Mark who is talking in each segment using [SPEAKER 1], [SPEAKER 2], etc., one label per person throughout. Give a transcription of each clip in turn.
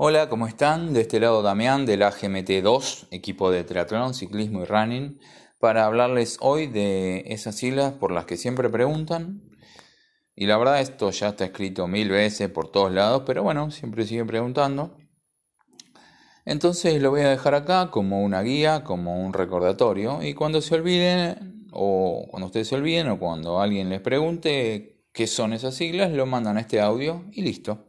[SPEAKER 1] Hola, ¿cómo están? De este lado Damián del AGMT2, equipo de triatlón, ciclismo y running, para hablarles hoy de esas siglas por las que siempre preguntan. Y la verdad esto ya está escrito mil veces por todos lados, pero bueno, siempre siguen preguntando. Entonces lo voy a dejar acá como una guía, como un recordatorio, y cuando se olviden, o cuando ustedes se olviden, o cuando alguien les pregunte qué son esas siglas, lo mandan a este audio y listo.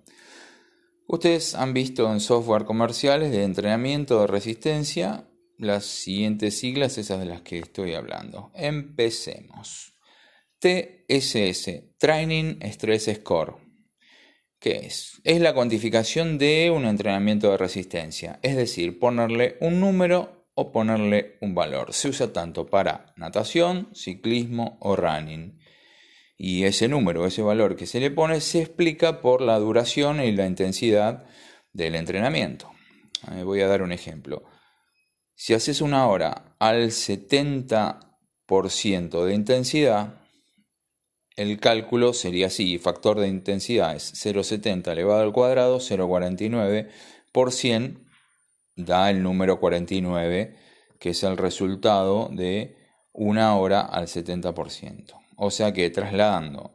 [SPEAKER 1] Ustedes han visto en software comerciales de entrenamiento de resistencia las siguientes siglas, esas de las que estoy hablando. Empecemos. TSS, Training Stress Score. ¿Qué es? Es la cuantificación de un entrenamiento de resistencia, es decir, ponerle un número o ponerle un valor. Se usa tanto para natación, ciclismo o running y ese número, ese valor que se le pone, se explica por la duración y la intensidad del entrenamiento. Eh, voy a dar un ejemplo. Si haces una hora al 70% de intensidad, el cálculo sería así, factor de intensidad es 0,70 elevado al cuadrado, 0,49 por 100 da el número 49, que es el resultado de una hora al 70%. O sea que trasladando,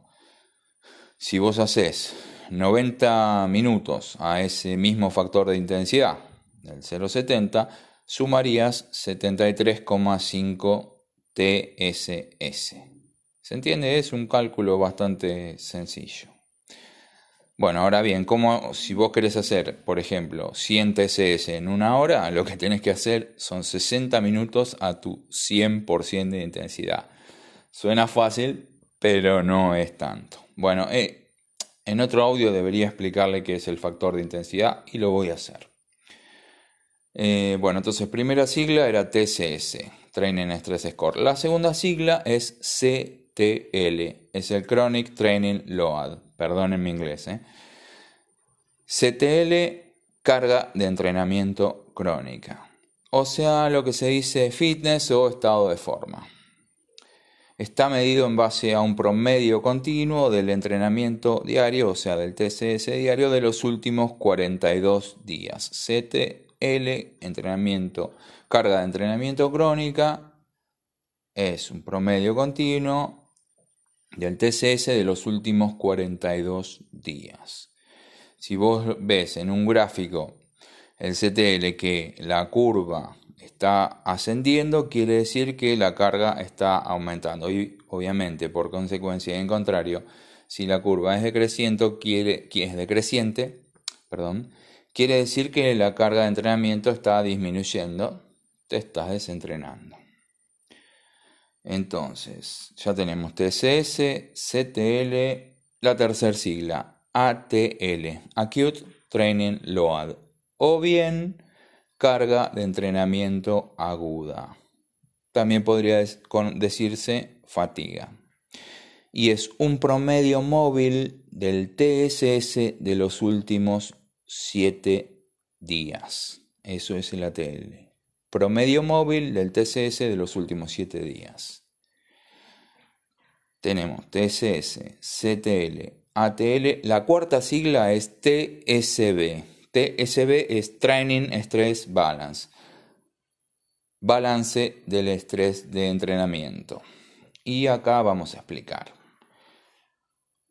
[SPEAKER 1] si vos haces 90 minutos a ese mismo factor de intensidad del 0,70, sumarías 73,5 TSS. ¿Se entiende? Es un cálculo bastante sencillo. Bueno, ahora bien, como si vos querés hacer, por ejemplo, 100 TSS en una hora, lo que tenés que hacer son 60 minutos a tu 100% de intensidad. Suena fácil, pero no es tanto. Bueno, eh, en otro audio debería explicarle qué es el factor de intensidad y lo voy a hacer. Eh, bueno, entonces primera sigla era TCS, Training Stress Score. La segunda sigla es CTL, es el Chronic Training Load. Perdonen mi inglés. ¿eh? CTL, carga de entrenamiento crónica. O sea, lo que se dice fitness o estado de forma está medido en base a un promedio continuo del entrenamiento diario, o sea, del TCS diario de los últimos 42 días. CTL, entrenamiento, carga de entrenamiento crónica, es un promedio continuo del TCS de los últimos 42 días. Si vos ves en un gráfico el CTL que la curva está ascendiendo, quiere decir que la carga está aumentando. Y obviamente, por consecuencia, en contrario, si la curva es decreciente, quiere, es decreciente, perdón, quiere decir que la carga de entrenamiento está disminuyendo, te estás desentrenando. Entonces, ya tenemos TCS, CTL, la tercera sigla, ATL, Acute Training Load, o bien carga de entrenamiento aguda. También podría decirse fatiga. Y es un promedio móvil del TSS de los últimos 7 días. Eso es el ATL. Promedio móvil del TSS de los últimos 7 días. Tenemos TSS, CTL, ATL. La cuarta sigla es TSB TSB es Training Stress Balance. Balance del estrés de entrenamiento. Y acá vamos a explicar.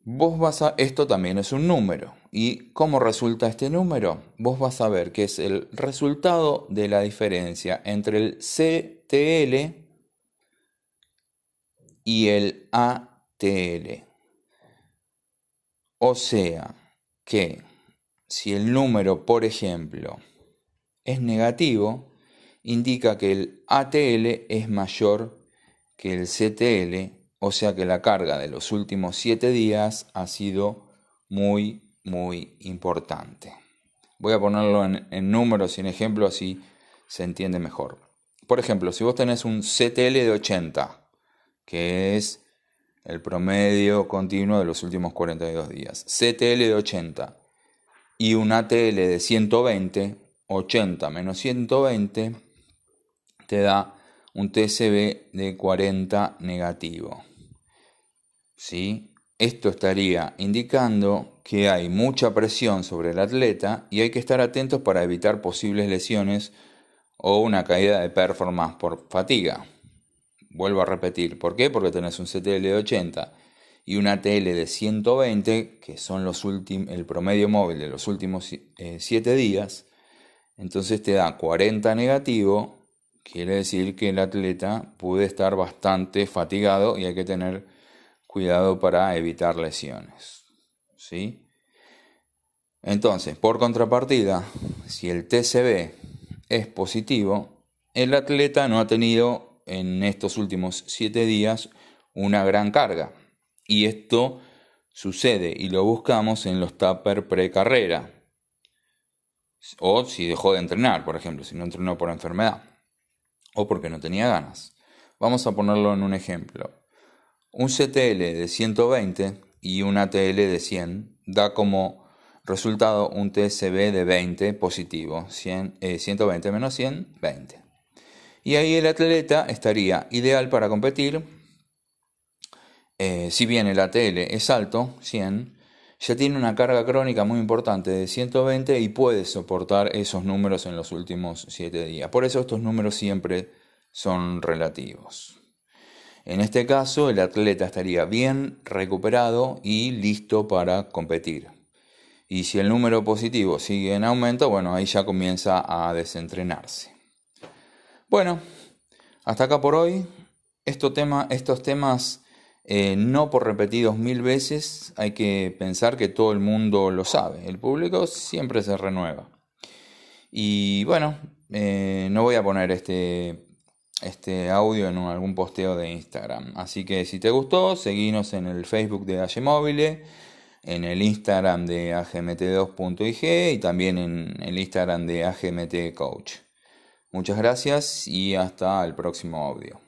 [SPEAKER 1] Vos vas a, esto también es un número. ¿Y cómo resulta este número? Vos vas a ver que es el resultado de la diferencia entre el CTL y el ATL. O sea que si el número, por ejemplo, es negativo, indica que el ATL es mayor que el CTL, o sea que la carga de los últimos 7 días ha sido muy, muy importante. Voy a ponerlo en, números y en ejemplos así se entiende mejor. Por ejemplo, si vos tenés un CTL de 80, que es el promedio continuo de los últimos 42 días, CTL de 80, y un ATL de 120, 80 menos 120, te da un TSB de 40 negativo. ¿Sí? esto estaría indicando que hay mucha presión sobre el atleta y hay que estar atentos para evitar posibles lesiones o una caída de performance por fatiga. Vuelvo a repetir, ¿por qué? Porque tenés un CTL de 80 y una TL de 120, que son los el promedio móvil de los últimos 7 eh, días, entonces te da 40 negativo, quiere decir que el atleta puede estar bastante fatigado y hay que tener cuidado para evitar lesiones. ¿sí? Entonces, por contrapartida, si el TCB es positivo, el atleta no ha tenido en estos últimos 7 días una gran carga. Y esto sucede y lo buscamos en los tupper pre-carrera. O si dejó de entrenar, por ejemplo, si no entrenó por enfermedad. O porque no tenía ganas. Vamos a ponerlo en un ejemplo. Un CTL de 120 y un ATL de 100 da como resultado un TSB de 20 positivo. 120 eh, menos 100, 20. Y ahí el atleta estaría ideal para competir eh, si bien el ATL es alto, 100, ya tiene una carga crónica muy importante de 120 y puede soportar esos números en los últimos 7 días. Por eso estos números siempre son relativos. En este caso, el atleta estaría bien recuperado y listo para competir. Y si el número positivo sigue en aumento, bueno, ahí ya comienza a desentrenarse. Bueno, hasta acá por hoy. estos temas eh, no por repetidos mil veces, hay que pensar que todo el mundo lo sabe, el público siempre se renueva. Y bueno, eh, no voy a poner este, este audio en algún posteo de Instagram, así que si te gustó, seguinos en el Facebook de Móvil, en el Instagram de agmt2.ig y también en el Instagram de agmtcoach. Muchas gracias y hasta el próximo audio.